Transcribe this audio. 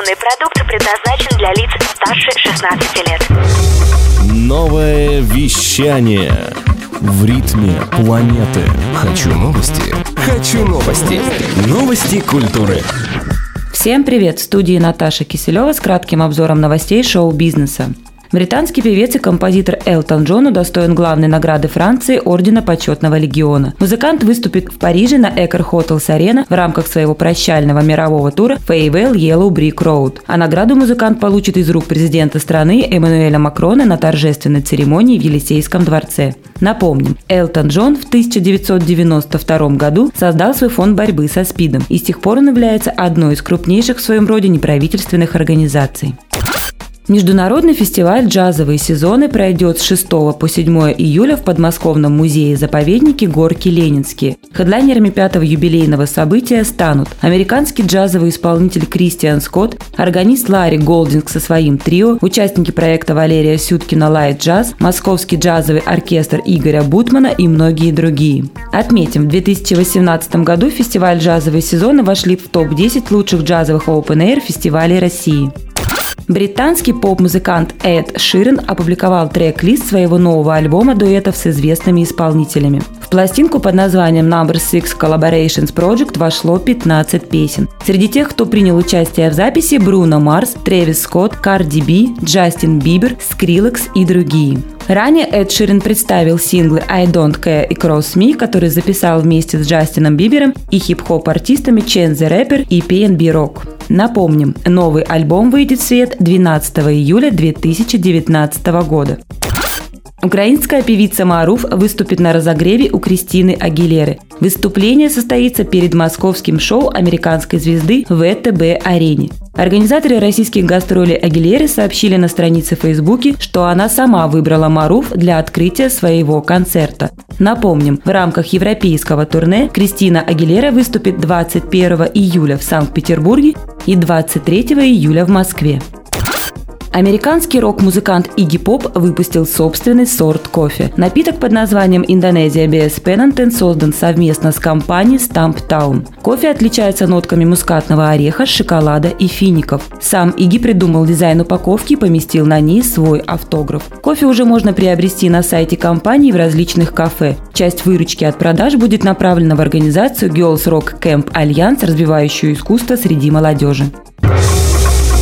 Информационный продукт предназначен для лиц старше 16 лет. Новое вещание в ритме планеты. Хочу новости. Хочу новости. Новости культуры. Всем привет! В студии Наташа Киселева с кратким обзором новостей шоу-бизнеса. Британский певец и композитор Элтон Джон удостоен главной награды Франции Ордена Почетного Легиона. Музыкант выступит в Париже на Экер Hotels Arena в рамках своего прощального мирового тура Farewell Yellow Brick Road. А награду музыкант получит из рук президента страны Эммануэля Макрона на торжественной церемонии в Елисейском дворце. Напомним, Элтон Джон в 1992 году создал свой фонд борьбы со СПИДом и с тех пор он является одной из крупнейших в своем роде неправительственных организаций. Международный фестиваль «Джазовые сезоны» пройдет с 6 по 7 июля в подмосковном музее-заповеднике «Горки Ленинские». Хедлайнерами пятого юбилейного события станут американский джазовый исполнитель Кристиан Скотт, органист Ларри Голдинг со своим трио, участники проекта Валерия Сюткина «Light Jazz», московский джазовый оркестр Игоря Бутмана и многие другие. Отметим, в 2018 году фестиваль «Джазовые сезоны» вошли в топ-10 лучших джазовых open-air фестивалей России. Британский поп-музыкант Эд Ширен опубликовал трек-лист своего нового альбома дуэтов с известными исполнителями. В пластинку под названием Number Six Collaborations Project вошло 15 песен. Среди тех, кто принял участие в записи, Бруно Марс, Трэвис Скотт, Карди Би, Джастин Бибер, Скриллекс и другие. Ранее Эд Ширин представил синглы «I Don't Care» и «Cross Me», которые записал вместе с Джастином Бибером и хип-хоп-артистами Chance the Rapper и PNB Rock. Напомним, новый альбом выйдет в свет 12 июля 2019 года. Украинская певица Маруф выступит на разогреве у Кристины Агилеры. Выступление состоится перед московским шоу американской звезды в ВТБ-арене. Организаторы российских гастролей Агилеры сообщили на странице Фейсбуке, что она сама выбрала Маруф для открытия своего концерта. Напомним, в рамках европейского турне Кристина Агилера выступит 21 июля в Санкт-Петербурге и 23 июля в Москве. Американский рок-музыкант Игги Поп выпустил собственный сорт кофе. Напиток под названием Индонезия BS Pennington создан совместно с компанией Stamp Town. Кофе отличается нотками мускатного ореха, шоколада и фиников. Сам Игги придумал дизайн упаковки и поместил на ней свой автограф. Кофе уже можно приобрести на сайте компании в различных кафе. Часть выручки от продаж будет направлена в организацию Girls Rock Camp Alliance, развивающую искусство среди молодежи.